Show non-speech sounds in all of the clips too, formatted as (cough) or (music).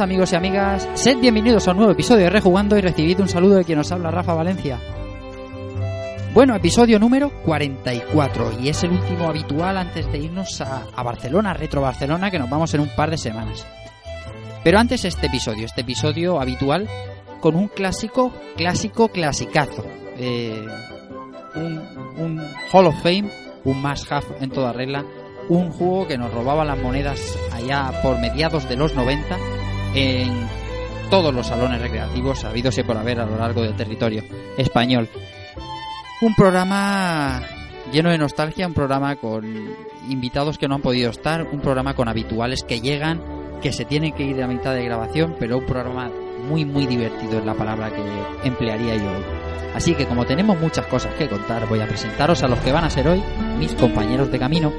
Amigos y amigas. Sed bienvenidos a un nuevo episodio de Rejugando y recibid un saludo de quien os habla, Rafa Valencia. Bueno, episodio número 44 y es el último habitual antes de irnos a, Barcelona, Retro Barcelona, que nos vamos en un par de semanas. Pero antes este episodio, este episodio habitual con un clásico, clásico, clasicazo. Eh, un, Hall of Fame, un must have en toda regla, un juego que nos robaba las monedas allá por mediados de los 90 en todos los salones recreativos habidos y por haber a lo largo del territorio español. Un programa lleno de nostalgia, un programa con invitados que no han podido estar, un programa con habituales que llegan, que se tienen que ir de la mitad de grabación, pero un programa muy muy divertido es la palabra que emplearía yo hoy. Así que como tenemos muchas cosas que contar, voy a presentaros a los que van a ser hoy mis compañeros de camino.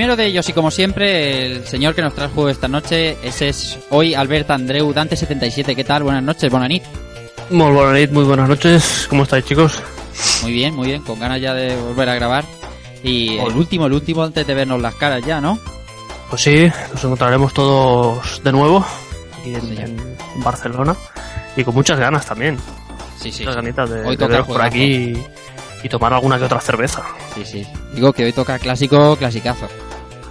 Primero de ellos, y como siempre, el señor que nos trae el juego esta noche, ese es hoy Albert Andreu Dante77. ¿Qué tal? Buenas noches, Bonanit. Muy buenas noches, muy buenas noches. ¿Cómo estáis, chicos? Muy bien, muy bien, con ganas ya de volver a grabar. Y el último, el último antes de vernos las caras ya, ¿no? Pues sí, nos encontraremos todos de nuevo aquí en, Barcelona y con muchas ganas también. Sí, sí. muchas ganitas de, Hoy de veros por aquí y, y tomar alguna que otra cerveza. Sí, sí. Digo que hoy toca clásico, clasicazo.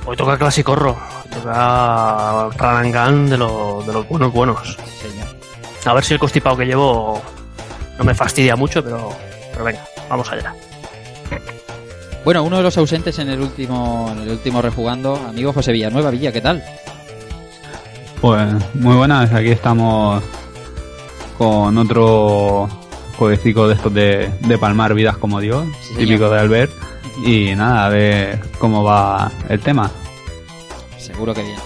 Hoy toca Clasicorro, hoy toca Ranangan de, lo- de los buenos buenos. Señor. A ver si el constipado que llevo no me fastidia mucho, pero, pero venga, vamos allá. Bueno, uno de los ausentes en el último, en el último rejugando, amigo José Villanueva Villa, ¿qué tal? Pues muy buenas, aquí estamos con otro jueguecito de estos de, de palmar vidas como Dios, Sí, señor. típico de Albert. Y nada, a ver cómo va el tema. Seguro que bien.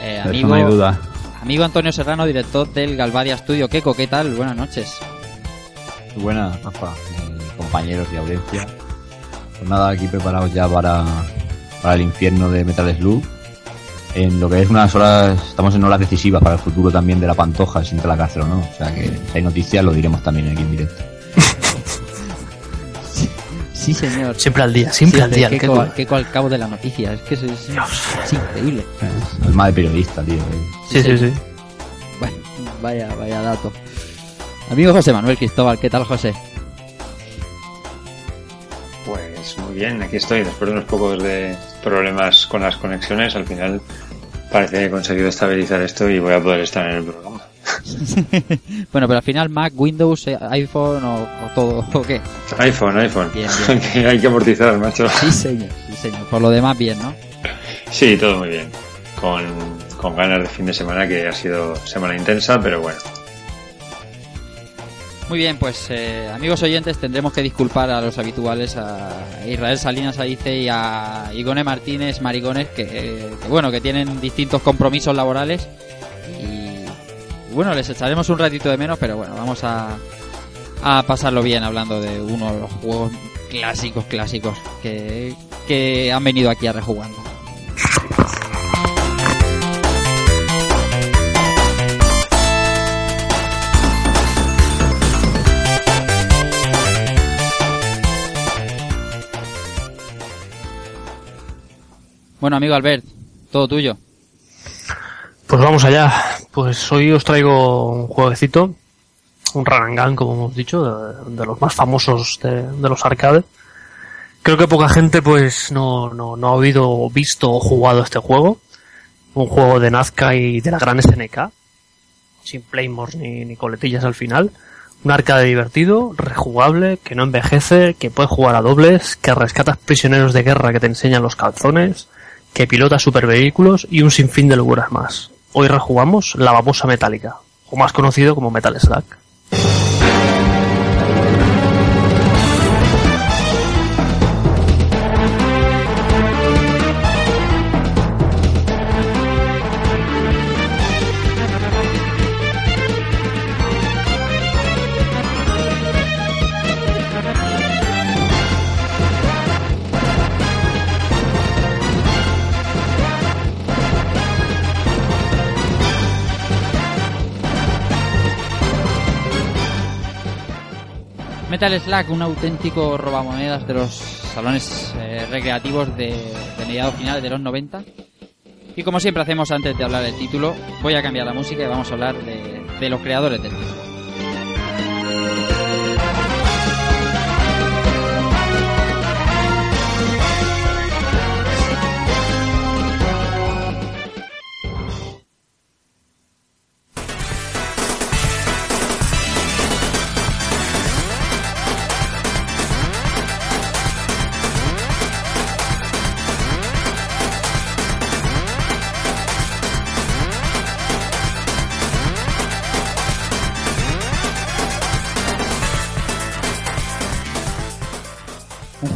Eh, eso amigo, no hay duda. amigo Antonio Serrano, director del Galvadia Studio. Keco, ¿qué tal? Buenas noches. Buenas, Rafa, compañeros de audiencia. Pues nada, aquí preparados ya para, para el infierno de Metal Slug. En lo que es unas horas, estamos en horas decisivas para el futuro también de la Pantoja, si entra la cárcel o no. O sea que si hay noticias lo diremos también aquí en directo. Sí, señor. Siempre al día, siempre al día. el Keco, Keiko. Keco al cabo de la noticia. Es que es, es- Dios. es increíble. Alma de periodista, tío. Sí, sí, sí. Bueno, vaya, vaya dato. Amigo José Manuel Cristóbal, ¿qué tal, José? Pues muy bien, aquí estoy. Después de unos pocos de problemas con las conexiones, al final parece que he conseguido estabilizar esto y voy a poder estar en el programa. (laughs) bueno, pero al final Mac, Windows, eh, iPhone o, o todo, (laughs) ¿o qué? iPhone, iPhone. Bien, (laughs) bien. Que hay que amortizar, macho. Sí, señor, sí, señor. Por lo demás, bien, ¿no? Sí, todo muy bien. Con, con ganas de fin de semana, que ha sido semana intensa, pero bueno. Muy bien, pues eh, amigos oyentes, tendremos que disculpar a los habituales, a Israel Salinas Aice y a Igone Martínez Marigones, que, eh, que, bueno, que tienen distintos compromisos laborales bueno, les echaremos un ratito de menos, pero bueno, vamos a, a pasarlo bien hablando de uno de los juegos clásicos, clásicos que, que han venido aquí a rejugando. Bueno, amigo Albert, todo tuyo. Pues vamos allá. Pues hoy os traigo un jueguecito, un gun, como hemos dicho, de, de los más famosos de, de los arcades. Creo que poca gente pues no, no, no ha oído, visto o jugado este juego. Un juego de Nazca y de la gran SNK. Sin playmores ni, coletillas al final. Un arcade divertido, rejugable, que no envejece, que puedes jugar a dobles, que rescatas prisioneros de guerra que te enseñan los calzones, que pilota supervehículos y un sinfín de locuras más. Hoy rejugamos la babosa metálica, o más conocido como Metal Slug. Metal Slug, un auténtico robamonedas de los salones eh, recreativos de, de mediados finales de los 90. Y como siempre hacemos antes de hablar del título, voy a cambiar la música y vamos a hablar de, de los creadores del título.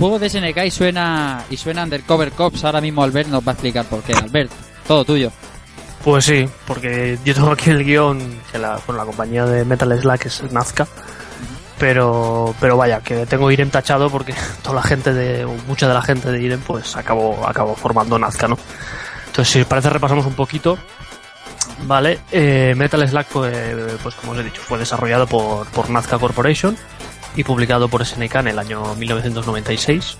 Juego de SNK y suena y suena Undercover Cops. Ahora mismo Albert nos va a explicar por qué. Albert, todo tuyo. Pues sí, porque yo tengo aquí el guion que la, bueno, la compañía de Metal Slug es Nazca. Pero, pero vaya, que tengo Irem tachado porque (laughs) toda la gente de, o mucha de la gente de Irem pues acabó, acabó formando Nazca, ¿no? Entonces, si os parece, repasamos un poquito. Vale, eh, Metal Slug, fue, pues como os he dicho, fue desarrollado por, por Nazca Corporation y publicado por SNK en el año 1996.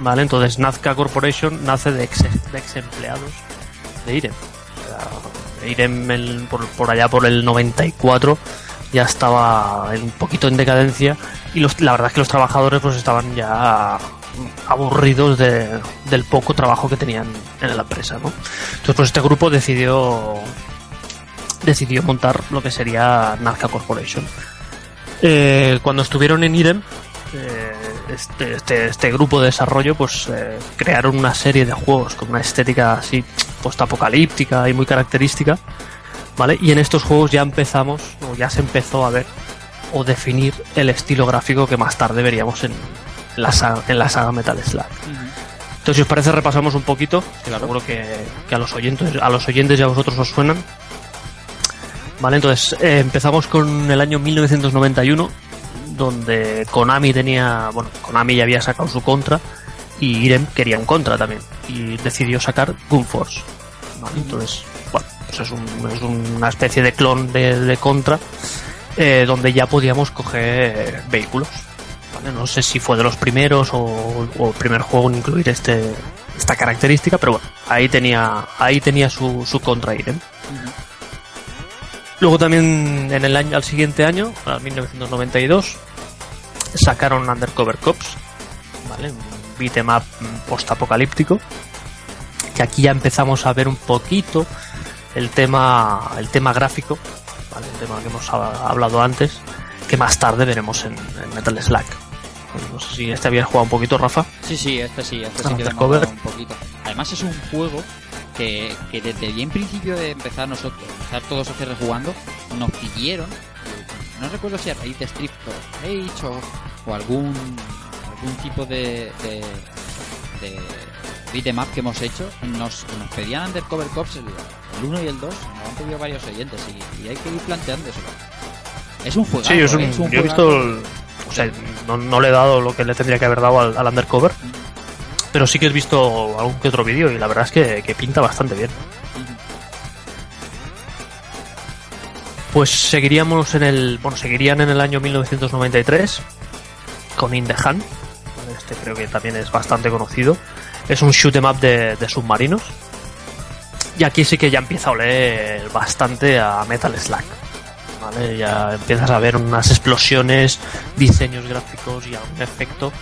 Vale, entonces Nazca Corporation nace de ex, de ex empleados de Irem. Sea, Irem el- por, por allá por el 94 ya estaba un poquito en decadencia y los, la verdad es que los trabajadores pues estaban ya aburridos de- del poco trabajo que tenían en la empresa, ¿no? Entonces pues este grupo decidió decidió montar lo que sería Nazca Corporation. Eh, cuando estuvieron en Irem, eh, este, este, este grupo de desarrollo, pues eh, crearon una serie de juegos con una estética así post-apocalíptica y muy característica, ¿vale? Y en estos juegos ya empezamos, o ya se empezó a ver o definir el estilo gráfico que más tarde veríamos en la saga, en la saga Metal Slug. Entonces, si os parece, repasamos un poquito, que seguro que, que a los oyentes, a los oyentes y a vosotros os suenan. Vale, entonces eh, empezamos con el año 1991, donde Konami tenía, bueno, Konami ya había sacado su contra y Irem quería un contra también y decidió sacar Gun Force. Vale, entonces, bueno, pues es, un- es una especie de clon de, de contra eh, donde ya podíamos coger vehículos. ¿vale? No sé si fue de los primeros o, o el primer juego en incluir este esta característica, pero bueno, ahí tenía ahí tenía su, su contra Irem. Luego también en el año al siguiente año, a 1992, sacaron Undercover Cops, ¿vale? Un beat'em up post-apocalíptico, que aquí ya empezamos a ver un poquito el tema el tema gráfico, ¿vale? El tema que hemos ha- hablado antes, que más tarde veremos en, en Metal Slug. No sé si este había jugado un poquito, Rafa. Sí, sí, este sí, este sí que un poquito. Además es un juego que, que desde bien principio de empezar nosotros, empezar todos a hacer rejugando, nos pidieron, no recuerdo si a raíz de Street of Rage o, o algún algún tipo de, de, de que hemos hecho, nos, nos pedían Undercover Cops el, el 1 y el 2, nos han pedido varios oyentes y, y hay que ir planteándoselo. Es un juego. Sí, es un- yo he visto el, O sea, no, no le he dado lo que le tendría que haber dado al, al Undercover. Pero sí que he visto algún que otro vídeo y la verdad es que, que pinta bastante bien. Pues seguiríamos en el. Bueno, seguirían en el año 1993 con In the. Este creo que también es bastante conocido. Es un shoot 'em up de, submarinos. Y aquí sí que ya empieza a oler bastante a Metal Slug. ¿Vale? Ya empiezas a ver unas explosiones, diseños gráficos y a un efecto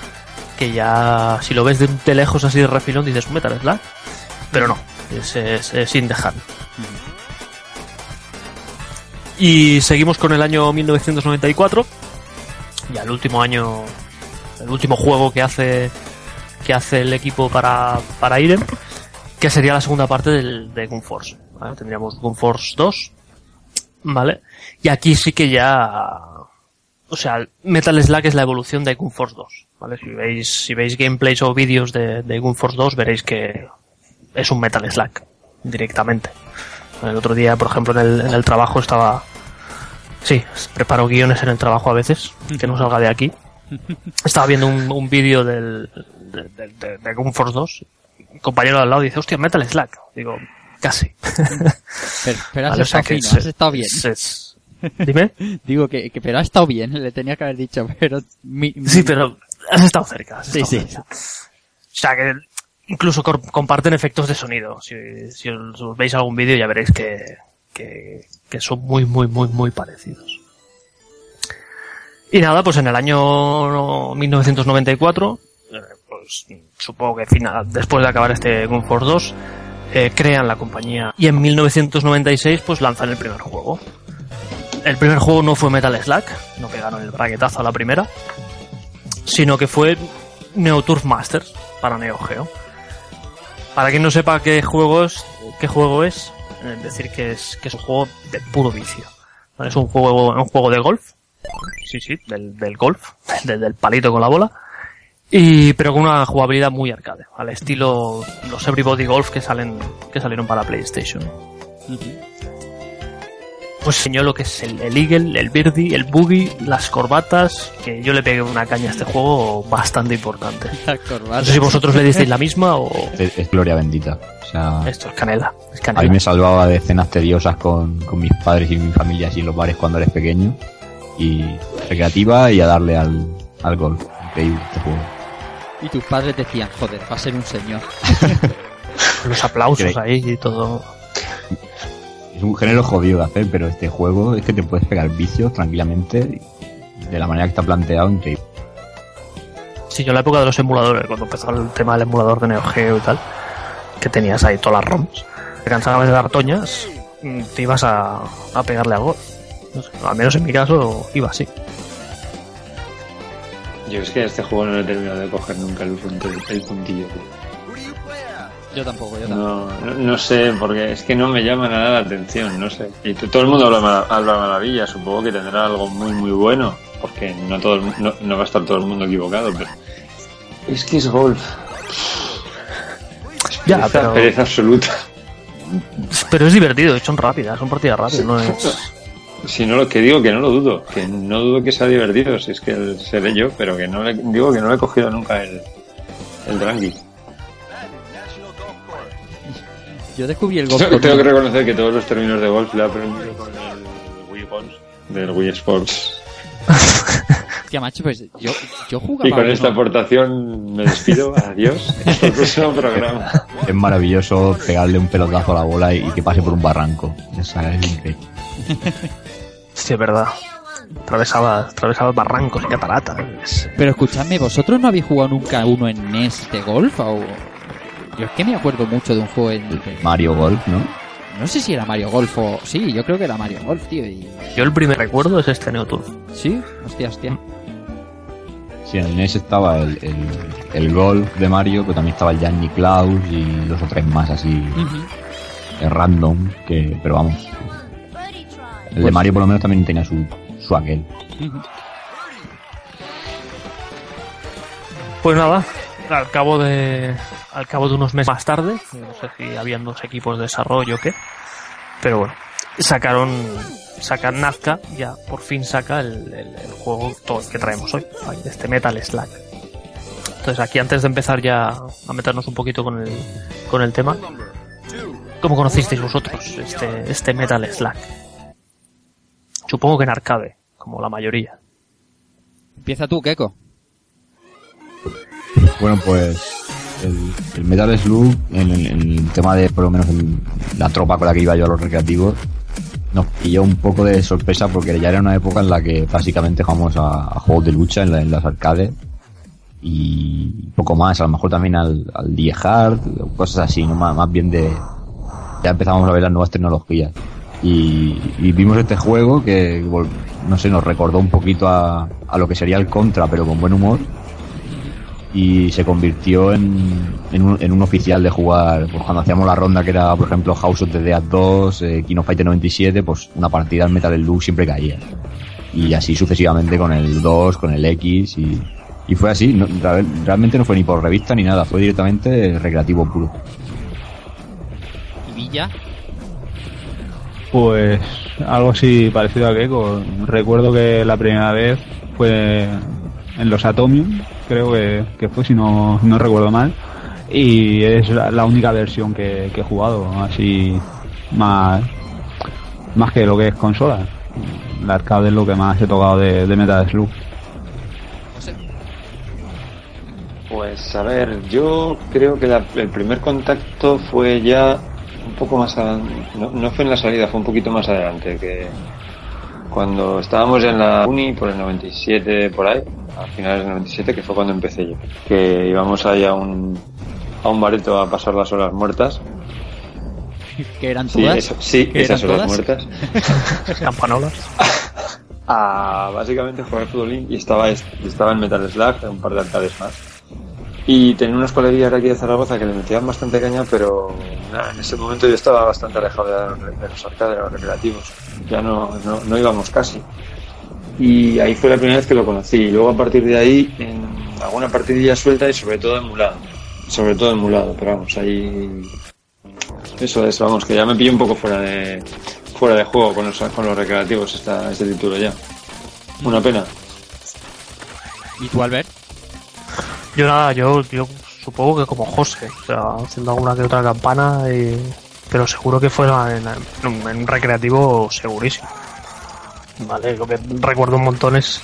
que ya, si lo ves de, de lejos así de refilón, dices Metal Slug. Pero no, es, es, es In the Hand. Y seguimos con el año 1994. Ya el último año, el último juego que hace que hace el equipo para, para Irem, que sería la segunda parte del, de Gun Force. ¿vale? Tendríamos Gun Force 2, ¿vale? Y aquí sí que ya, o sea, Metal Slug es la evolución de Gun Force 2, ¿vale? Si veis, si veis gameplays o vídeos de, de Gun Force 2 veréis que es un Metal Slug, directamente. El otro día, por ejemplo, en el, en el trabajo estaba, sí, preparo guiones en el trabajo a veces, que no salga de aquí. Estaba viendo un, un vídeo del, de, de, de, de Gun Force 2. Un compañero de al lado dice, hostia, Metal Slug. Digo, casi. Pero, pero has (laughs) Vale, o sea estado fino, has estado bien. es- es- Dime. (laughs) Digo que, que pero ha estado bien, le tenía que haber dicho, pero... mi- mi- Sí, pero has estado cerca. has Sí, estado sí. cerca. O sea que incluso comparten efectos de sonido. Si, si os, veis algún vídeo ya veréis que, que, que son muy, muy, muy, muy parecidos. Y nada, pues en el año 1994, eh, pues supongo que final, después de acabar este Gun Force 2, eh, crean la compañía y en 1996 pues lanzan el primer juego. El primer juego no fue Metal Slug, no pegaron el braguetazo a la primera, sino que fue Neo Turf Masters para Neo Geo. Para quien no sepa qué juego es, qué juego es, eh, decir que es, que es un juego de puro vicio. Es un juego, un juego de golf, sí, sí, del, del golf, (laughs) del, del palito con la bola, y pero con una jugabilidad muy arcade, al estilo los Everybody Golf que salen, que salieron para PlayStation. Pues enseñó lo que es el, el Eagle, el Birdie, el Boogie, las corbatas, que yo le pegué una caña a este juego bastante importante. No sé si vosotros le disteis la misma o (laughs) Es, es gloria bendita. O sea, esto es canela. Es a mí me salvaba de escenas tediosas con, con mis padres y mi familia así en los bares cuando eres pequeño. Y recreativa y a darle al, al golf. Increíble este juego. Y tus padres decían, joder, va a ser un señor. (laughs) Los aplausos ahí y todo. Es un género jodido de hacer, pero este juego es que te puedes pegar vicios tranquilamente. De la manera que está planteado, increíble. Sí, yo en la época de los emuladores, cuando empezó el tema del emulador de Neo Geo y tal, que tenías ahí todas las ROMs, te cansabas de dar toñas, mm, te ibas a, a pegarle algo. No sé, al menos en mi caso iba así. Yo es que a este juego no le he terminado de coger nunca el, punto- el puntillo. tío. Yo tampoco, yo tampoco. No, no, no sé, porque es que no me llama nada la atención, no sé. Y todo el mundo habla, habla maravilla, supongo que tendrá algo muy, muy bueno, porque no, todo el no, no va a estar todo el mundo equivocado, pero... Es que es golf. Es Ya, pereza, pero- pereza absoluta. Pero es divertido, son rápidas, son partidas rápidas, no es... Si no lo que digo, que no lo dudo, que no dudo que sea divertido, si es que seré yo, pero que no le, digo que no le he cogido nunca el, el Drangui. Yo descubrí el golf Tengo, con tengo que reconocer que todos los términos de golf le he aprendido con el Wii Golf, del Wii Sports. (laughs) Hostia, macho, pues yo, yo Y jugaba con uno- esta aportación me despido. Adiós. Hasta el próximo programa. Es maravilloso pegarle un pelotazo a la bola y, y que pase por un barranco. Esa es increíble. Sí, es verdad. Atravesaba, atravesaba barrancos y cataratas. Pero escuchadme, ¿vosotros no habéis jugado nunca uno en NES de golf? O... Yo es que me acuerdo mucho de un juego en... Mario Golf, ¿no? No sé si era Mario Golf o... Sí, yo creo que era Mario Golf, tío. Y... Yo el primer recuerdo es este Neo. Sí, hostia, hostia. Sí, en el NES estaba el, el, el Golf de Mario, pero también estaba el Gianni Klaus y dos o tres más así eh, random, que, pero vamos. El de Pues- Mario por lo menos también tenía su, su aquel. Ujú. Pues nada, al cabo de al cabo de unos meses más tarde, no sé si habían dos equipos de desarrollo o qué, pero bueno, sacaron saca Nazca, ya por fin saca el, el- juego todo el que traemos hoy, este Metal Slug. Entonces aquí antes de empezar ya a meternos un poquito con el, con el tema, ¿cómo conocisteis vosotros este, este Metal Slug? Supongo que en arcade, como la mayoría. Empieza tú, Keiko. Bueno, pues el, Metal Slug, en el, en tema de por lo menos el- la tropa con la que iba yo a los recreativos, nos pilló un poco de sorpresa porque ya era una época en la que básicamente jugamos a, juegos de lucha en, la- en las arcades y poco más, a lo mejor también al, al Die Hard, cosas así, ¿no? más, bien de... Ya empezamos a ver las nuevas tecnologías. Y, y vimos este juego que, no sé, nos recordó un poquito a, a lo que sería el Contra, pero con buen humor y se convirtió en, en, un, en un oficial de jugar. Pues cuando hacíamos la ronda que era, por ejemplo, House of the Dead 2, eh, King of Fighter 97, pues una partida en Metal Slug siempre caía. Y así sucesivamente con el 2, con el X y, y fue así. no- realmente no fue ni por revista ni nada, fue directamente recreativo puro. ¿Y Villa? Pues algo así parecido a Gecko. Recuerdo que la primera vez fue en los Atomium, creo que, que fue, si no, no recuerdo mal. Y es la, la única versión que, que he jugado, así más, más que lo que es consola. La arcade es lo que más he tocado de, de Metal Slug. Pues a ver, yo creo que la- el primer contacto fue ya un poco más adelante, no, no fue en la salida, fue un poquito más adelante, que cuando estábamos en la uni por el 97, por ahí, a finales del 97, que fue cuando empecé yo, que íbamos ahí a un, a un bareto a pasar las horas muertas. (laughs) ¿Que eran Sí, todas? eso- sí ¿Que esas eran horas todas? muertas. (laughs) Campanolas. (laughs) a básicamente jugar futbolín y estaba, estaba en Metal Slug, un par de arcades más. Y tenía unos coleguillas aquí de Zaragoza que le metían bastante caña, pero nada, en ese momento yo estaba bastante alejado de, de los arcades, de los recreativos. Ya no, no, no íbamos casi. Y ahí fue la primera vez que lo conocí. Y luego a partir de ahí, en alguna partidilla suelta y sobre todo emulado. Sobre todo emulado, pero vamos, ahí... Eso es, vamos, que ya me pillo un poco fuera de fuera de juego con los, con los recreativos esta, este título ya. Una pena. ¿Y tú, Albert? Yo nada, yo, yo supongo que como José, o sea, haciendo alguna que otra campana, pero seguro que fuera en, un- recreativo segurísimo. Vale, lo que recuerdo un montón es,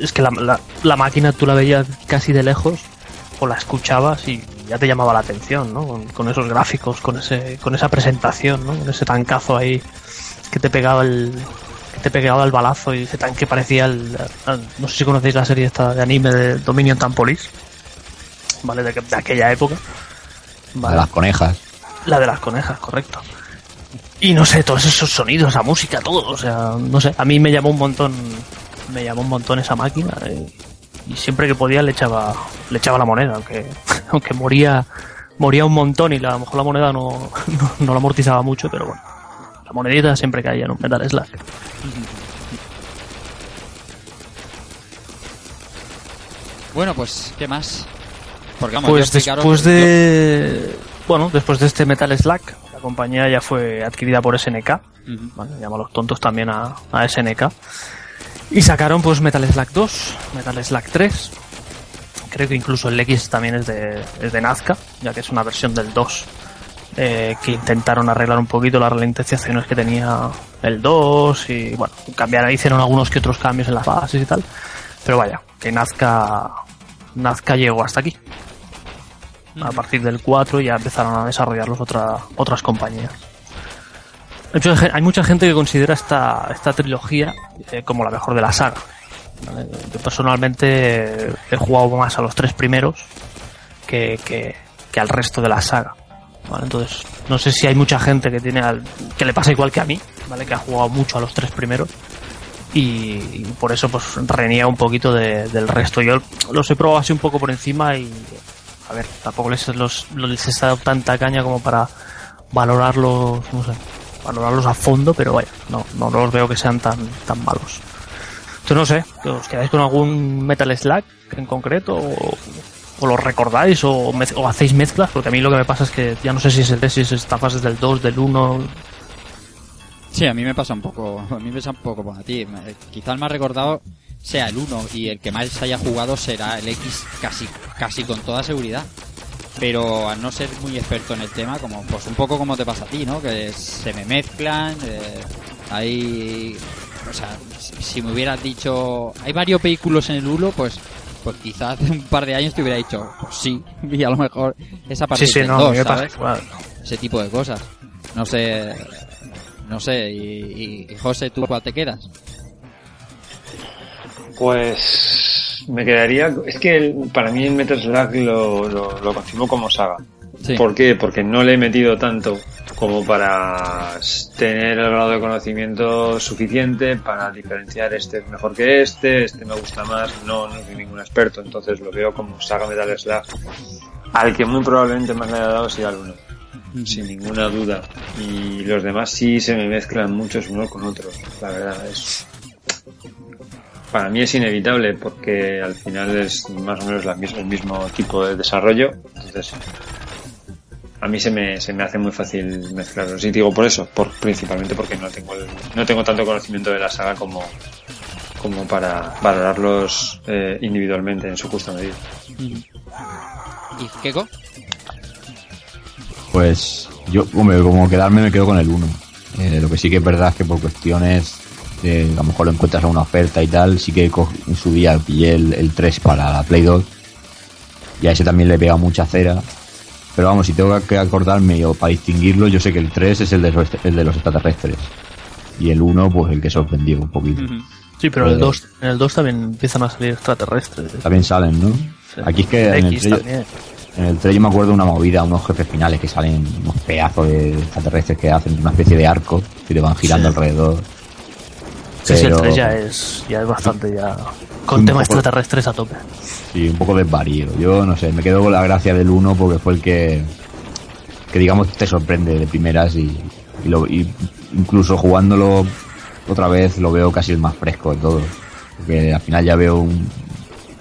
es que la, la- máquina tú la veías casi de lejos o la escuchabas y ya te llamaba la atención, ¿no? Con, esos gráficos, con ese, con esa presentación, ¿no? Con ese tancazo ahí que te pegaba el, te pegaba el balazo y ese tanque parecía el, el- no sé si conocéis la serie esta de anime de Dominion Tampolis vale de, que- de aquella época De las conejas. la de las conejas correcto. Y no sé todos esos sonidos esa música todo o sea no sé a mí me llamó un montón me llamó un montón esa máquina eh, y siempre que podía le echaba le echaba la moneda aunque (laughs) aunque moría moría un montón y la- a lo mejor la moneda no, (laughs) no, no la amortizaba mucho pero bueno la monedita siempre caía en un Metal Slug Bueno, pues, ¿qué más? Porque vamos, Pues después de. Bueno, después de este Metal Slug, la compañía ya fue adquirida por SNK. Bueno, llama a los tontos también a, a SNK. Y sacaron pues Metal Slug 2, Metal Slug 3. Creo que incluso el X también es de, es de Nazca, ya que es una versión del 2. Eh, que intentaron arreglar un poquito las ralentizaciones que tenía el 2 y bueno, cambiar, hicieron algunos que otros cambios en las bases y tal. Pero vaya, que Nazca, Nazca llegó hasta aquí. A partir del 4 ya empezaron a desarrollarlos otra, otras compañías. Hay mucha gen- Hay mucha gente que considera esta, esta trilogía eh, como la mejor de la saga. ¿vale? Yo personalmente eh, he jugado más a los tres primeros que, que, que al resto de la saga. ¿Vale? Entonces, no sé si hay mucha gente que tiene al- que le pasa igual que a mí, ¿vale? que ha jugado mucho a los tres primeros y, por eso pues reniega un poquito de- del resto. Yo los he probado así un poco por encima y a ver, tampoco les, he dado tanta caña como para valorarlos, no sé, valorarlos a fondo, pero vaya, no, no los veo que sean tan, tan malos. Entonces no sé, ¿os quedáis con algún Metal Slug en concreto? O, o lo recordáis o, hacéis mezclas? Porque a mí lo que me pasa es que ya no sé si es el 3, si es esta fase del 2, del 1. Sí, a mí me pasa un poco, a mí me pasa un poco como a ti. Quizá el más recordado sea el 1 y el que más haya jugado será el X casi, casi con toda seguridad. Pero al no ser muy experto en el tema, como pues un poco como te pasa a ti, ¿no? Que se me mezclan, eh, hay, o sea, si me hubieras dicho, hay varios vehículos en el 1, pues, pues quizás hace un par de años te hubiera dicho, pues sí, (laughs) y a lo mejor esa parte Sí, sí, no, a 2, mí me pasa ¿sabes? igual. ese tipo de cosas. No sé, no sé, y, y- y José, ¿tú cuál te quedas? Pues me quedaría. Es que el- para mí el Metal Slug lo, lo, lo concibo como saga. Sí. ¿Por qué? Porque no le he metido tanto como para tener el grado de conocimiento suficiente para diferenciar este es mejor que este, este me gusta más, no, no soy ningún experto, entonces lo veo como saga Metal Slug, al que muy probablemente más le haya dado sea al uno, sin ninguna duda. Y los demás sí se me mezclan muchos unos con otros, la verdad es... Para mí es inevitable porque al final es más o menos la el mismo tipo de desarrollo, entonces a mí se me, se me hace muy fácil mezclarlos. Y digo por eso, por, principalmente porque no tengo, el- no tengo tanto conocimiento de la saga como, como para valorarlos eh, individualmente en su justa medida. ¿Y Keiko? Pues yo, hombre, como quedarme me quedo con el 1. Eh, lo que sí que es verdad es que por cuestiones de, a lo mejor lo encuentras a una oferta y tal, sí que en su día pillé el, el 3 para la Play 2 y a ese también le pega mucha cera. Pero vamos, si tengo que acordarme o para distinguirlo, yo sé que el 3 es el de los, el de los extraterrestres y el 1 pues el que sorprendió un poquito. Sí, pero en el Pero- 2, en el 2 también empiezan a salir extraterrestres. También salen, ¿no? Aquí es que en el X 3 también. En el 3 yo me acuerdo de una movida, unos jefes finales que salen unos pedazos de extraterrestres que hacen una especie de arco que te van girando Sí. alrededor. Sí, sí, el Pero- 3 ya es, ya es bastante ya... Con Un tema poco- extraterrestres a tope. Sí, un poco desvarío. Yo no sé, me quedo con la gracia del 1 porque fue el que, que digamos te sorprende de primeras y, y lo, y incluso jugándolo otra vez lo veo casi el más fresco de todos. Porque al final ya veo un-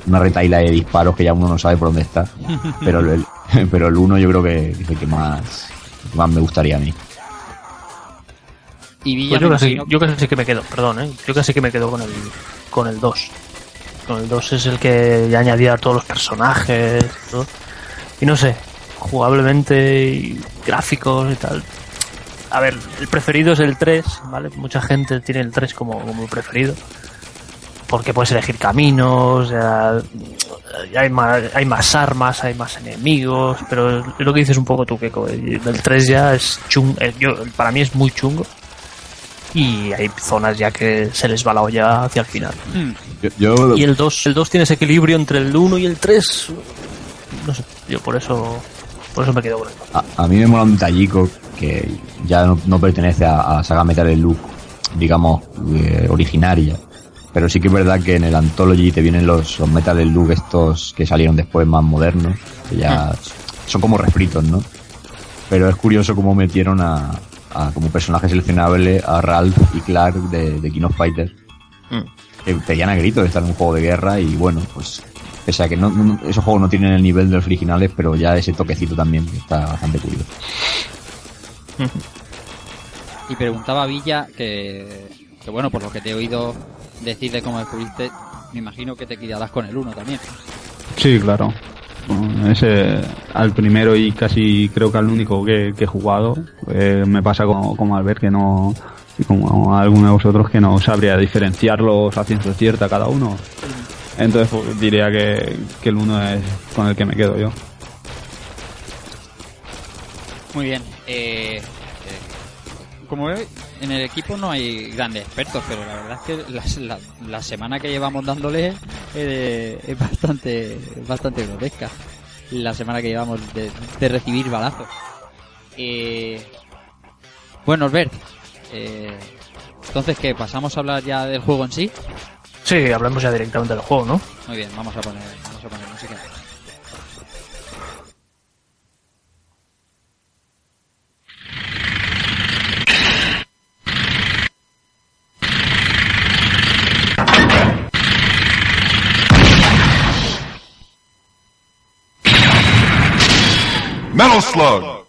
una retaila de disparos que ya uno no sabe por dónde está. (laughs) Pero el, (laughs) pero el 1 yo creo que es el que más, más me gustaría a mí. Y Villa Pues casi, yo casi que me quedo, perdón, ¿eh? Yo casi que me quedo con el, con el 2. Con el 2 es el que ya añadía a todos los personajes y no sé, jugablemente y gráficos y tal. A ver, el preferido es el 3, ¿vale? Mucha gente tiene el 3 como, como preferido. Porque puedes elegir caminos, ya, hay, más, hay más armas, hay más enemigos, pero es lo que dices un poco tú, Keiko. El 3 ya es chungo, yo, para mí es muy chungo y hay zonas ya que se les va la olla hacia el final. Yo, yo- Y el 2, el 2 tiene ese equilibrio entre el 1 y el 3. No sé, yo por eso por eso me quedo con 2. A, a mí me mola un tallico que ya no, no pertenece a, a la saga Metal Slug, digamos, eh, originaria. Pero sí que es verdad que en el Anthology te vienen los, los Metal Slug estos que salieron después más modernos, que ya son como refritos, ¿no? Pero es curioso cómo metieron a, a como personaje seleccionable a Ralph y Clark de, de King of Fighters. Que pedían a gritos de estar en un juego de guerra y bueno, pues pese a que no, no- esos juegos no tienen el nivel de los originales, pero ya ese toquecito también está bastante curioso. Y preguntaba a Villa que, que, bueno, por lo que te he oído decir de cómo descubriste, me imagino que te quedarás con el 1 también. Sí, claro. Ese, al primero y casi creo que al único que, que he jugado, eh, me pasa como, como Albert que no, y como a alguno de vosotros que no sabría diferenciarlos a ciencia cierta cada uno. Entonces pues, diría que, que el uno es con el que me quedo yo. Muy bien. Eh, eh, como veo, en el equipo no hay grandes expertos, pero la verdad es que la, la- la semana que llevamos dándole eh, es bastante bastante grotesca. La semana que llevamos de, de recibir balazos. Eh, bueno, Albert, eh, entonces, ¿qué? ¿Pasamos a hablar ya del juego en sí? Sí, hablamos ya directamente del juego, ¿no? Muy bien, vamos a poner, vamos a poner música. Metal Slug!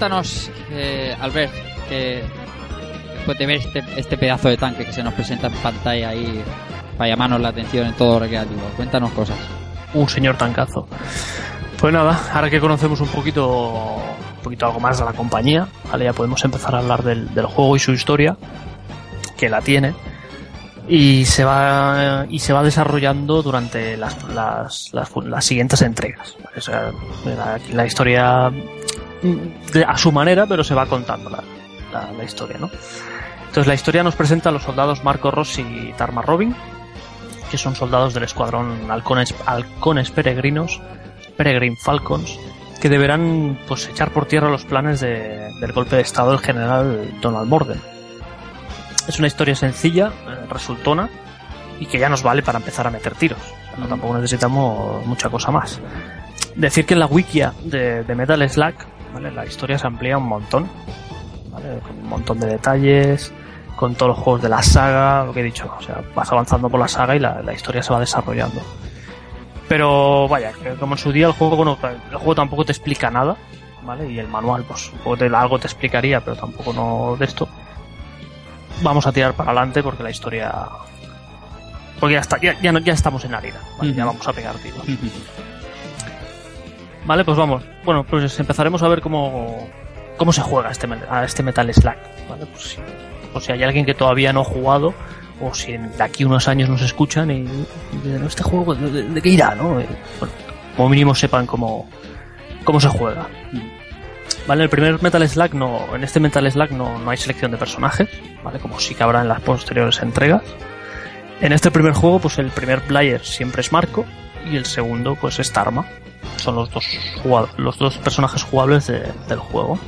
Cuéntanos, eh, Albert, que después de ver este, este pedazo de tanque que se nos presenta en pantalla ahí para llamarnos la atención en todo recreativo, cuéntanos cosas. un señor tancazo. Pues nada, ahora que conocemos un poquito, un poquito algo más de la compañía, ¿vale? ya podemos empezar a hablar del, del juego y su historia, que la tiene, y se va y se va desarrollando durante las, las, las, las siguientes entregas. O sea, la, historia de- a su manera, pero se va contando la, la, la historia, ¿no? Entonces la historia nos presenta a los soldados Marco Rossi y Tarma Robin, que son soldados del escuadrón halcones, halcones peregrinos, Peregrine Falcons, que deberán pues echar por tierra los planes de- del golpe de estado del general Donald Morden. Es una historia sencilla, eh, resultona, y que ya nos vale para empezar a meter tiros. O sea, no tampoco necesitamos mucha cosa más. Decir que en la wikia de, de Metal Slug, ¿vale? la historia se amplía un montón, ¿vale? con un montón de detalles, con todos los juegos de la saga, lo que he dicho, o sea, vas avanzando por la saga y la, la historia se va desarrollando. Pero vaya, como en su día el juego, bueno, el juego tampoco te explica nada, ¿vale? Y el manual, pues, te- algo te explicaría, pero tampoco no de esto. Vamos a tirar para adelante porque la historia. Porque ya está, ya, ya, no- ya estamos en harina, ¿vale? Ya vamos a pegar tiros. Vale, pues vamos. Bueno, pues empezaremos a ver cómo, cómo se juega este, a este Metal Slug. ¿vale? Pues, si, pues si hay alguien que todavía no ha jugado, o si de aquí unos años nos escuchan y, este juego, ¿de, qué irá? ¿no? Eh, como mínimo sepan cómo, cómo se juega. Vale, el primer Metal Slug no, en este Metal Slug no, no hay selección de personajes, ¿vale? Como sí que habrá en las posteriores entregas. En este primer juego, pues el primer player siempre es Marco y el segundo, pues es Tarma. Son los dos, los dos personajes jugables de- del juego.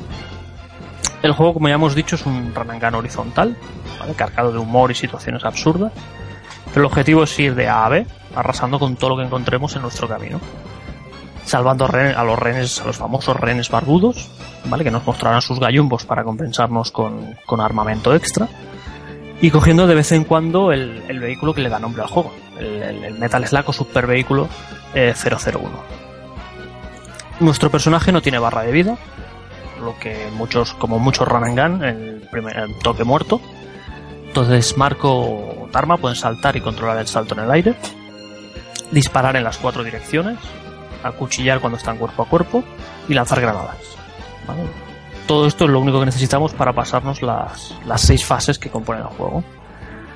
El juego, como ya hemos dicho, es un gun horizontal, ¿vale? cargado de humor y situaciones absurdas. El objetivo es ir de A a B, arrasando con todo lo que encontremos en nuestro camino. Salvando a los renes, a los famosos renes barbudos, ¿vale? Que nos mostrarán sus gallumbos para compensarnos con, con armamento extra. Y cogiendo de vez en cuando el, el vehículo que le da nombre al juego, el, Metal Slug o Super Vehículo eh, 001. Nuestro personaje no tiene barra de vida, lo que muchos, como muchos run and gun, el, primer, el toque muerto. Entonces Marco o Tarma pueden saltar y controlar el salto en el aire, disparar en las cuatro direcciones, acuchillar cuando están cuerpo a cuerpo y lanzar granadas. ¿vale? Todo esto es lo único que necesitamos para pasarnos las, las seis fases que componen el juego.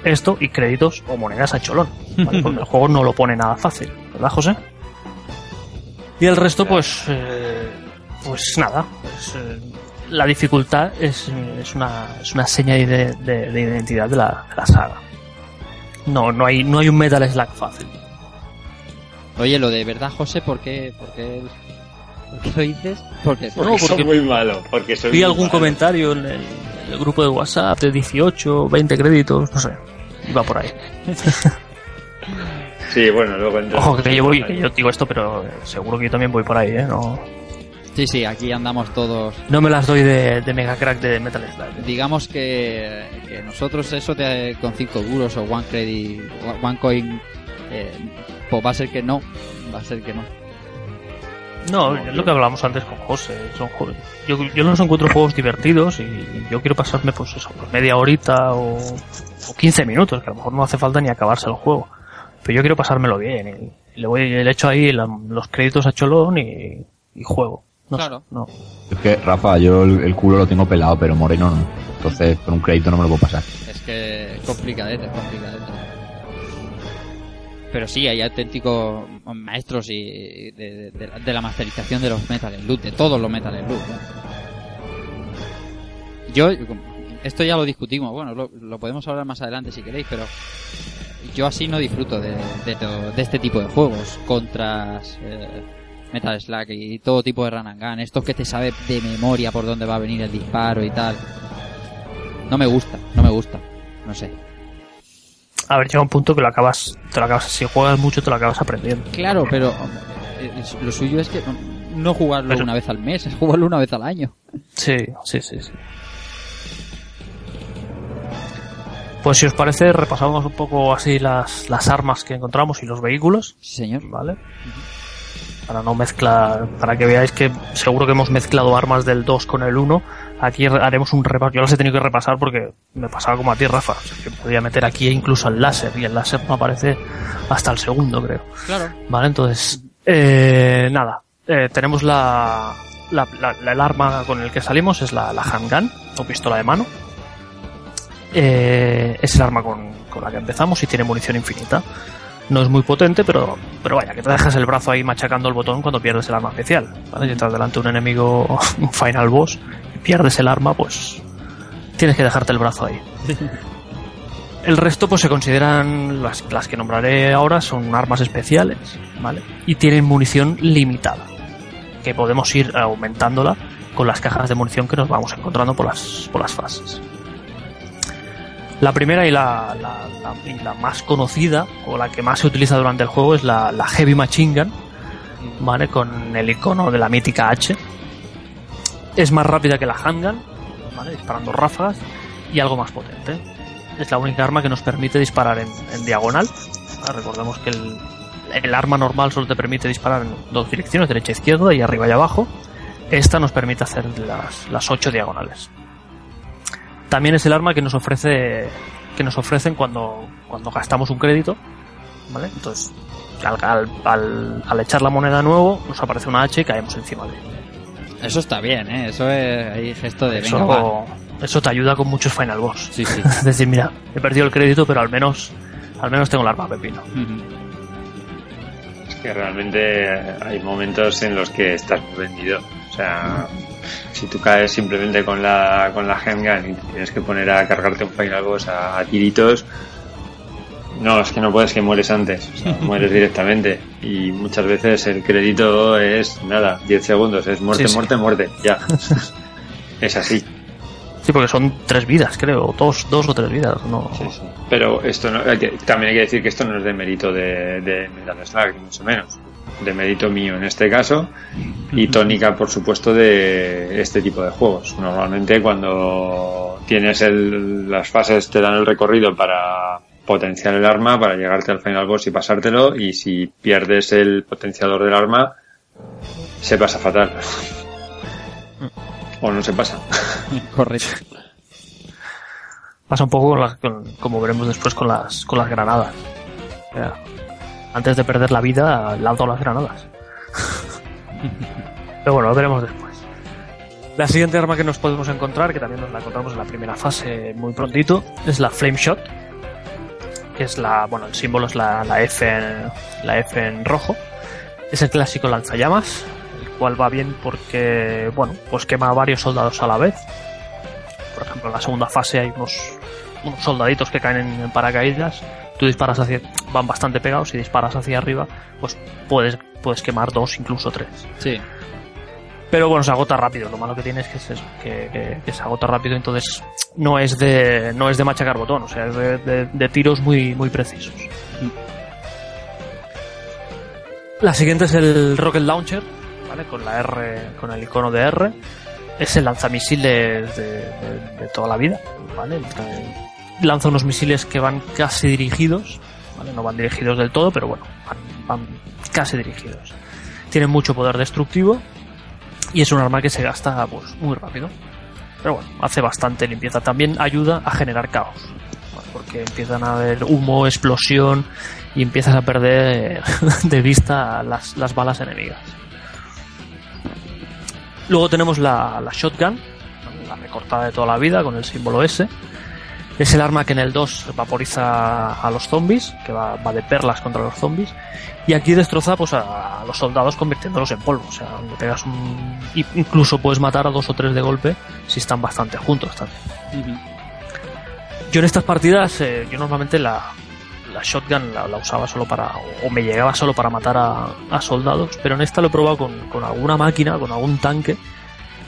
Esto y créditos o monedas a cholón, ¿vale? (laughs) porque el juego no lo pone nada fácil, ¿verdad, José? Y el resto, pues, eh, pues nada, pues, eh, la dificultad es, es, una, es una seña de, de- de identidad de la, de la saga. No, no hay, no hay un Metal Slug fácil. Oye, lo de verdad, José, ¿por qué, por qué, por qué lo dices? Porque, Bueno, Porque porque- soy muy malo. Porque soy Vi muy algún malo. comentario en el, en el grupo de WhatsApp de 18, 20 créditos, no sé. Iba por ahí. (laughs) Sí, bueno, luego entro. Ojo, que yo voy, que yo digo esto, pero seguro que yo también voy por ahí, ¿eh? No, sí, sí, aquí andamos todos. no me las doy de, de mega crack de Metal Slug. Digamos que, que nosotros eso de, con 5 duros o one credit, one coin, eh, pues va a ser que no, va a ser que no. No, es lo que hablábamos antes con José. Son juegos- yo, yo los encuentro juegos divertidos y yo quiero pasarme, pues eso, pues media horita o, o 15 minutos, que a lo mejor no hace falta ni acabarse el juego. Pero yo quiero pasármelo bien y, le voy, le echo ahí la- los créditos a Cholón y, y juego. No Claro. no. Es que, Rafa, yo el, el culo lo tengo pelado, pero moreno no. Entonces, con un crédito no me lo puedo pasar. Es que es complicadete, es complicadete. Pero sí, hay auténticos maestros y de, de- de la masterización de los Metal Slug, de todos los Metal Slug. ¿no? Yo, esto ya lo discutimos, bueno, lo, lo podemos hablar más adelante si queréis, pero yo así no disfruto de, de, to- de este tipo de juegos, contras, eh, Metal Slug y todo tipo de run and gun, estos que te sabe de memoria por dónde va a venir el disparo y tal. No me gusta, no me gusta, no sé. A ver, llega un punto que lo acabas, te lo acabas, si juegas mucho te lo acabas aprendiendo. Claro, pero lo suyo es que no jugarlo Pero- una vez al mes, es jugarlo una vez al año. Sí, sí, sí, sí. Pues si os parece, repasamos un poco así las, las armas que encontramos y los vehículos, Sí, señor. ¿vale? para no mezclar, para que veáis que seguro que hemos mezclado armas del 2 con el 1. Aquí haremos un repaso. Yo las he tenido que repasar porque me pasaba como a ti, Rafa. O sea, que podía meter aquí incluso el láser y el láser no aparece hasta el segundo, creo. Claro. Vale, entonces, eh, nada, eh, tenemos la, la, la- el arma con el que salimos es la, la handgun o pistola de mano. Eh, es el arma con, con la que empezamos y tiene munición infinita. No es muy potente, pero, pero vaya, que te dejas el brazo ahí machacando el botón cuando pierdes el arma especial. ¿vale? Si estás delante de un enemigo, (laughs) un final boss, y pierdes el arma, pues tienes que dejarte el brazo ahí. (laughs) El resto pues se consideran, las, las que nombraré ahora son armas especiales, ¿vale? Y tienen munición limitada, que podemos ir aumentándola con las cajas de munición que nos vamos encontrando por las, por las fases. La primera y la, la- la- y la más conocida, o la que más se utiliza durante el juego, es la, Heavy Machine Gun, ¿vale? Con el icono de la mítica H. Es más rápida que la Handgun, ¿vale? Disparando ráfagas, y algo más potente. Es la única arma que nos permite disparar en, diagonal. ¿vale? Recordemos que el, el arma normal solo te permite disparar en dos direcciones, derecha e izquierda, y arriba y abajo. Esta nos permite hacer las, las ocho diagonales. También es el arma que nos ofrece que nos ofrecen cuando, cuando gastamos un crédito. ¿Vale? Entonces, al, al, al- al echar la moneda de nuevo, nos aparece una H y caemos encima de ella. Eso está bien, ¿eh? Eso es ahí gesto de venga, va. Eso, eso te ayuda con muchos final boss. Sí, sí. (laughs) Es decir, mira, he perdido el crédito, pero al menos al menos tengo el arma pepino. Es que realmente hay momentos en los que estás vendido. O sea, si tú caes simplemente con la, con la handgun y te tienes que poner a cargarte un final boss a, a tiritos, no, es que no puedes que mueres antes. O sea, (laughs) mueres directamente. Y muchas veces el crédito es nada, 10 segundos, es muerte, Sí, sí. muerte, muerte. Ya. (laughs) es así. Sí, porque son tres vidas, creo, dos, dos o tres vidas. No, sí. Pero esto no, hay que- también hay que decir que esto no es de mérito de, de Metal Slug, ni mucho menos. De mérito mío en este caso y tónica, por supuesto, de este tipo de juegos. Normalmente cuando tienes el, las fases te dan el recorrido para potenciar el arma, para llegarte al final boss y pasártelo y si pierdes el potenciador del arma se pasa fatal. o no se pasa. (laughs) Correcto. Pasa un poco con las- con- como veremos después con las, con las granadas. Antes de perder la vida, lanzo las granadas. (laughs) Pero bueno, lo veremos después. La siguiente arma que nos podemos encontrar, que también nos la encontramos en la primera fase muy prontito, es la Flame Shot. Que es la, bueno, el símbolo es la, la F, en, la F en rojo. Es el clásico lanzallamas, el cual va bien porque, bueno, pues quema a varios soldados a la vez por ejemplo, en la segunda fase hay unos, unos soldaditos que caen en, en paracaídas. Tú disparas hacia. van bastante pegados y disparas hacia arriba, pues puedes, puedes quemar dos, incluso tres. Sí. Pero bueno, se agota rápido. Lo malo que tiene es que, eso, que, que- que se agota rápido, entonces no es de, no es de machacar botón, o sea, es de, de- de tiros muy, muy precisos. La siguiente es el Rocket Launcher, ¿vale? Con la R, con el icono de R. Es el lanzamisiles de, de- de toda la vida, ¿vale? Trae- Lanza unos misiles que van casi dirigidos. No van dirigidos del todo, pero bueno, van, casi dirigidos. Tiene mucho poder destructivo y es un arma que se gasta pues muy rápido. Pero bueno, hace bastante limpieza. También ayuda a generar caos. Porque empiezan a haber humo, explosión y empiezas a perder (laughs) de vista las, las balas enemigas. Luego tenemos la, shotgun, la recortada de toda la vida con el símbolo S. Es el arma que en el 2 vaporiza a los zombies, que va, va de perlas contra los zombies. Y aquí destroza pues, a, a los soldados convirtiéndolos en polvo. O sea, le pegas un. Incluso puedes matar a dos o tres de golpe si están bastante juntos también. Yo en estas partidas, eh, yo normalmente la, la shotgun la, la usaba solo para. o me llegaba solo para matar a, a soldados, pero en esta lo he probado con, con alguna máquina, con algún tanque.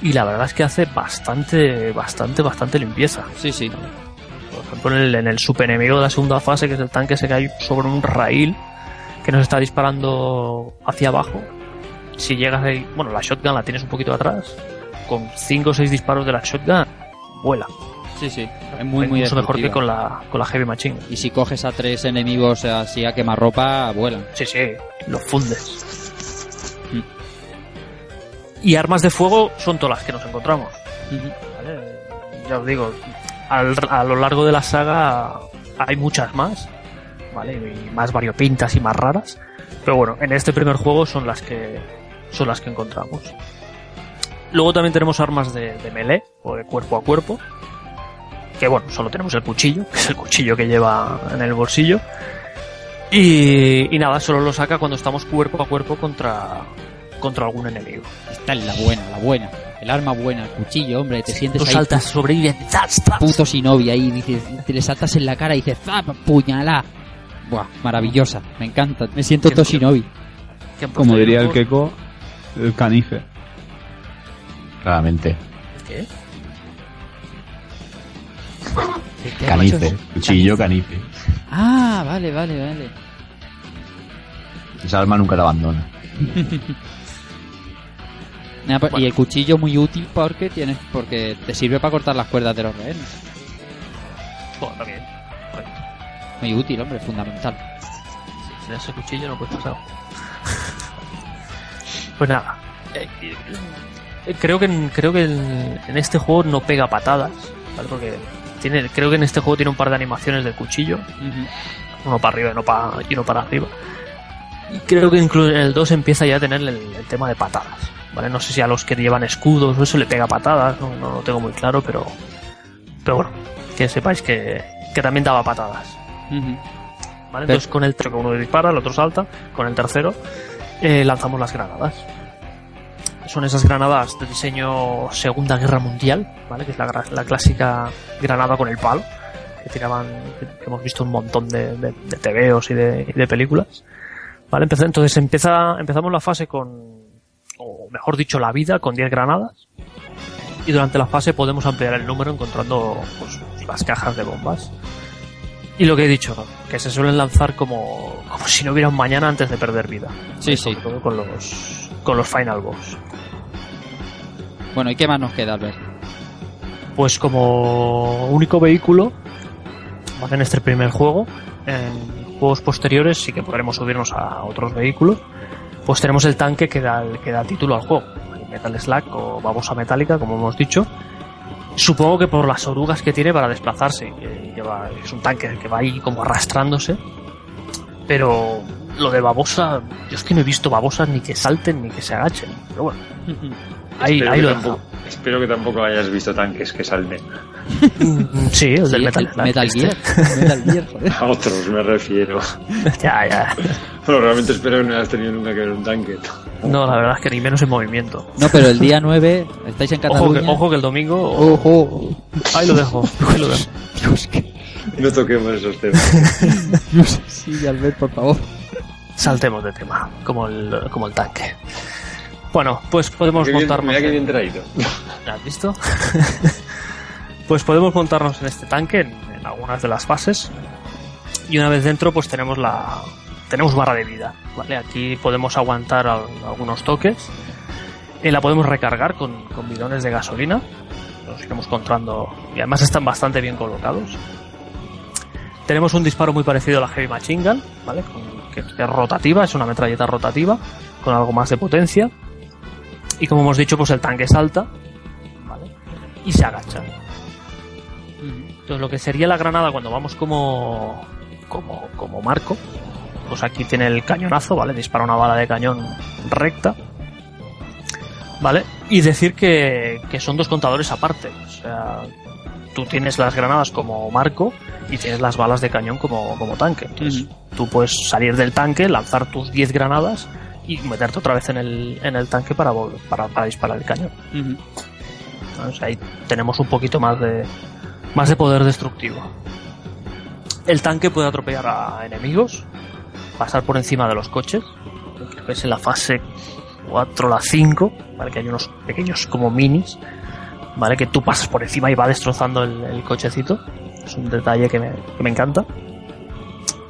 Y la verdad es que hace bastante, bastante, bastante limpieza. Sí, sí. Por ejemplo, en el, en el superenemigo de la segunda fase, que es el tanque, se cae sobre un rail que nos está disparando hacia abajo. Si llegas ahí, bueno, la shotgun la tienes un poquito atrás, con 5 o 6 disparos de la shotgun, vuela. Sí, sí. Es muy, muy Incluso mejor que con la, con la heavy machine. Y si coges a tres enemigos así a quemarropa, vuelan. Sí, sí, los fundes. Y armas de fuego son todas las que nos encontramos. ¿vale? Ya os digo, al- a lo largo de la saga hay muchas más, ¿vale? Y más variopintas y más raras. Pero bueno, en este primer juego son las que son las que encontramos. Luego también tenemos armas de, melee o de cuerpo a cuerpo. Que bueno, solo tenemos el cuchillo, (laughs) que es el cuchillo que lleva en el bolsillo. Y, y nada, solo lo saca cuando estamos cuerpo a cuerpo contra, contra algún enemigo. Esta es la buena, la buena. El arma buena, el cuchillo, hombre, te sientes Tú ahí saltas, sobrevives, ¡zas, zas! puto Shinobi ahí, dices, te le saltas en la cara y dices, ¡zap! ¡Puñalá! Buah, maravillosa, me encanta, me siento Qué todo chulo. Shinobi. Que han Como diría el Keko, el canife. Claramente. ¿Qué? ¿Qué- qué has Canife. Cuchillo, canife. Ah, vale, vale, vale. Esa arma nunca la abandona. (laughs) Pues, Bueno. Y el cuchillo muy útil porque tienes, porque te sirve para cortar las cuerdas de los rehenes. Bueno, también. Bueno, Muy útil, hombre, fundamental. sin ese cuchillo no puedes pasar. pues nada. eh, eh, creo que, creo que en, en este juego no pega patadas, ¿vale? Porque tiene, creo que en este juego tiene un par de animaciones del cuchillo, uno para arriba y uno para, y uno para arriba. Y creo que incluso en el 2 empieza ya a tener el, el tema de patadas, ¿vale? No sé si a los que llevan escudos o eso le pega patadas, no, no lo tengo muy claro, pero, pero bueno, que sepáis que, que también daba patadas. ¿vale? Entonces con el tercero uno dispara, el otro salta, con el tercero eh, lanzamos las granadas. Son esas granadas de diseño Segunda Guerra Mundial, ¿vale? Que es la, la clásica granada con el palo, que tiraban, que, hemos visto un montón de, de, de tebeos y de, y de películas. ¿Vale? Entonces empieza, empezamos la fase con, o mejor dicho, la vida con 10 granadas. Y durante la fase podemos ampliar el número encontrando pues, las cajas de bombas. Y lo que he dicho, que se suelen lanzar como, como si no hubiera un mañana antes de perder vida. Sí, Sobre sí. todo con los, con los Final Boss. Bueno, ¿y qué más nos queda, Albert? Pues como único vehículo, ¿vale? en este primer juego, en juegos posteriores sí que podremos subirnos a otros vehículos, pues tenemos el tanque que da, que da título al juego, Metal Slack o babosa metálica, como hemos dicho. Supongo que por las orugas que tiene para desplazarse, que es un tanque que va ahí como arrastrándose, pero lo de babosa, yo es que no he visto babosas ni que salten ni que se agachen, pero bueno, ahí, espero, ahí lo tampoco, espero que tampoco hayas visto tanques que salten. Mm, Sí, el del Sí, Metal el. Metal. Gear. Metal Gear, joder. A otros me refiero. (laughs) ya, ya. Bueno, realmente espero que no hayas tenido nunca que ver un tanque. No, la verdad es que ni menos en movimiento. No, pero el día 9 estáis en Ojo Cataluña. que, ojo que el domingo. Ojo. Ahí lo dejo. Ahí lo dejo. No toquemos esos temas. (laughs) Sí, Albert, por favor. Saltemos de tema, como el, como el tanque. Bueno, pues podemos Qué bien- montarnos. mira que en- bien traído. ¿Has visto? (laughs) pues podemos montarnos en este tanque en, en algunas de las fases. Y una vez dentro, pues tenemos la. Tenemos barra de vida, ¿vale? Aquí podemos aguantar al- algunos toques. Y la podemos recargar con, con bidones de gasolina. Los iremos encontrando. Y además están bastante bien colocados. Tenemos un disparo muy parecido a la Heavy Machine Gun, ¿vale? Con- que que es rotativa, es una metralleta rotativa, con algo más de potencia. Y como hemos dicho, pues el tanque salta, ¿vale? Y se agacha. Entonces lo que sería la granada cuando vamos como, como, como marco, pues aquí tiene el cañonazo, ¿vale? Dispara una bala de cañón recta. ¿Vale? Y decir que, que son dos contadores aparte. O sea, tú tienes las granadas como marco y tienes las balas de cañón como, como tanque. Entonces, tú puedes salir del tanque, lanzar tus 10 granadas y meterte otra vez en el, en el tanque para, para, para disparar el cañón. sea, ahí tenemos un poquito más de, más de poder destructivo. El tanque puede atropellar a enemigos, pasar por encima de los coches, creo que es en la fase 4 la 5, ¿vale? que hay unos pequeños como minis, ¿vale? que tú pasas por encima y va destrozando el, el cochecito. Es un detalle que me, que me encanta.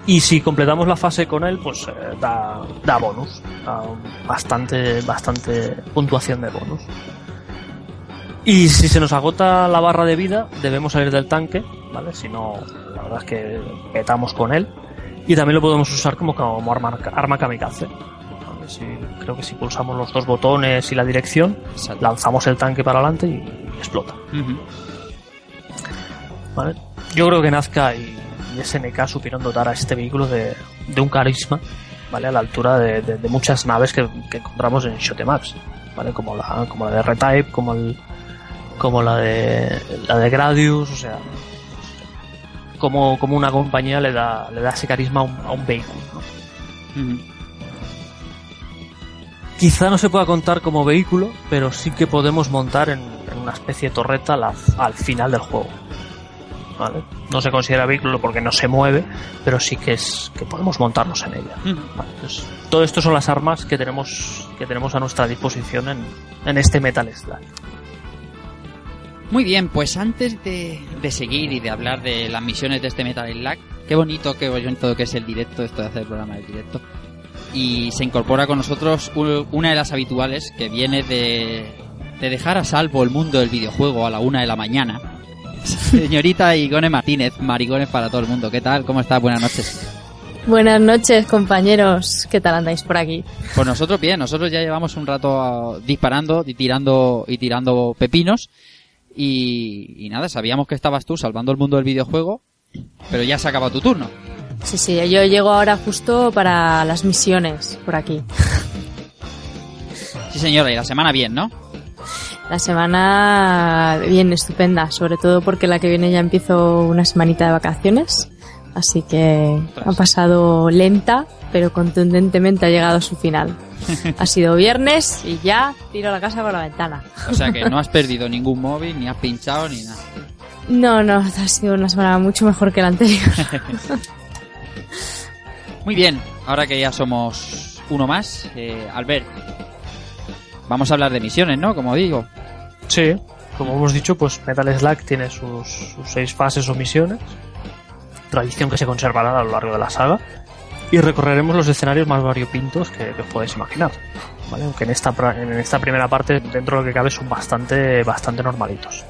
Y si completamos la fase con él, pues eh, da, da bonus. Da bastante, bastante puntuación de bonus. Y si se nos agota la barra de vida, debemos salir del tanque, ¿vale? Si no, la verdad es que petamos con él. Y también lo podemos usar como, como arma, arma kamikaze. ¿vale? Si, creo que si pulsamos los dos botones y la dirección, Exacto. lanzamos el tanque para adelante y explota. ¿vale? Yo creo que Nazca y SNK supieron dotar a este vehículo de, de un carisma, ¿vale? A la altura de, de- de muchas naves que, que encontramos en Shotemaps, ¿vale? Como la, como la de R-Type, como el, como la de, la de Gradius, o sea, como, como una compañía le da, le da ese carisma a un, a un vehículo. Quizá no se pueda contar como vehículo, pero sí que podemos montar en, en una especie de torreta al final del juego. ¿Vale? No se considera vehículo porque no se mueve, pero sí que es que podemos montarnos en ella. Vale, entonces, todo esto son las armas que tenemos que tenemos a nuestra disposición en, en este Metal Slug. Muy bien, pues antes de, de seguir y de hablar de las misiones de este Metal Slug, qué bonito, qué bonito que es el directo, esto de hacer el programa del directo. Y se incorpora con nosotros una de las habituales que viene de, de dejar a salvo el mundo del videojuego a la una de la mañana. Señorita Igone Martínez, maricones para todo el mundo. ¿Qué tal? ¿Cómo estás? Buenas noches. Buenas noches, compañeros. ¿Qué tal andáis por aquí? Pues nosotros bien, nosotros ya llevamos un rato ah, disparando y tirando y tirando pepinos y, y nada, sabíamos que estabas tú salvando el mundo del videojuego, pero ya se acaba tu turno. Sí, sí, yo llego ahora justo para las misiones por aquí. Sí señora, y la semana bien, ¿no? La semana bien estupenda, sobre todo porque la que viene ya empiezo una semanita de vacaciones. Así que ha pasado lenta, pero contundentemente ha llegado a su final. Ha sido viernes y ya tiro la casa por la ventana. O sea que no has perdido ningún móvil, ni has pinchado, ni nada. No, no, ha sido una semana mucho mejor que la anterior. (laughs) Muy bien, ahora que ya somos uno más, eh, Albert, vamos a hablar de misiones, ¿no? Como digo. Sí, como hemos dicho, pues Metal Slug tiene sus, sus seis fases o misiones, tradición que se conservará a lo largo de la saga, y recorreremos los escenarios más variopintos que, que os podéis imaginar. ¿vale? Aunque en esta, en esta primera parte, dentro de lo que cabe, son bastante, bastante normalitos.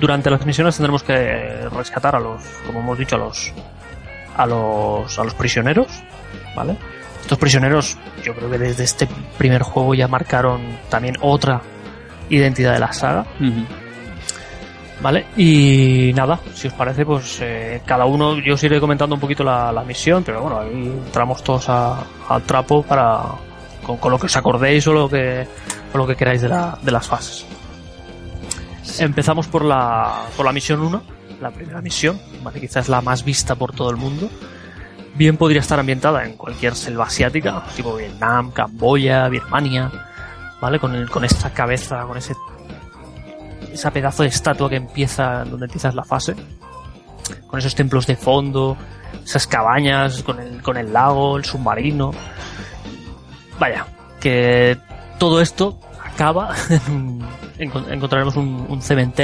Durante las misiones tendremos que rescatar a los, como hemos dicho, a los, a los, a los prisioneros, ¿vale? Estos prisioneros, yo creo que desde este primer juego ya marcaron también otra identidad de la saga. ¿vale? Y nada, si os parece, pues eh, cada uno, yo os iré comentando un poquito la, la misión, pero bueno, ahí entramos todos a- al trapo para con, con lo que os acordéis o lo que, o lo que queráis de, la- de las fases. Empezamos por la, por la misión 1, la primera misión, ¿vale? quizás la más vista por todo el mundo. Bien podría estar ambientada en cualquier selva asiática, tipo Vietnam, Camboya, Birmania, ¿vale? Con, el, con esta cabeza, con ese esa pedazo de estatua que empieza donde empiezas la fase con esos templos de fondo esas cabañas con el, con el lago el submarino vaya que todo esto acaba (laughs) encontraremos un cementerio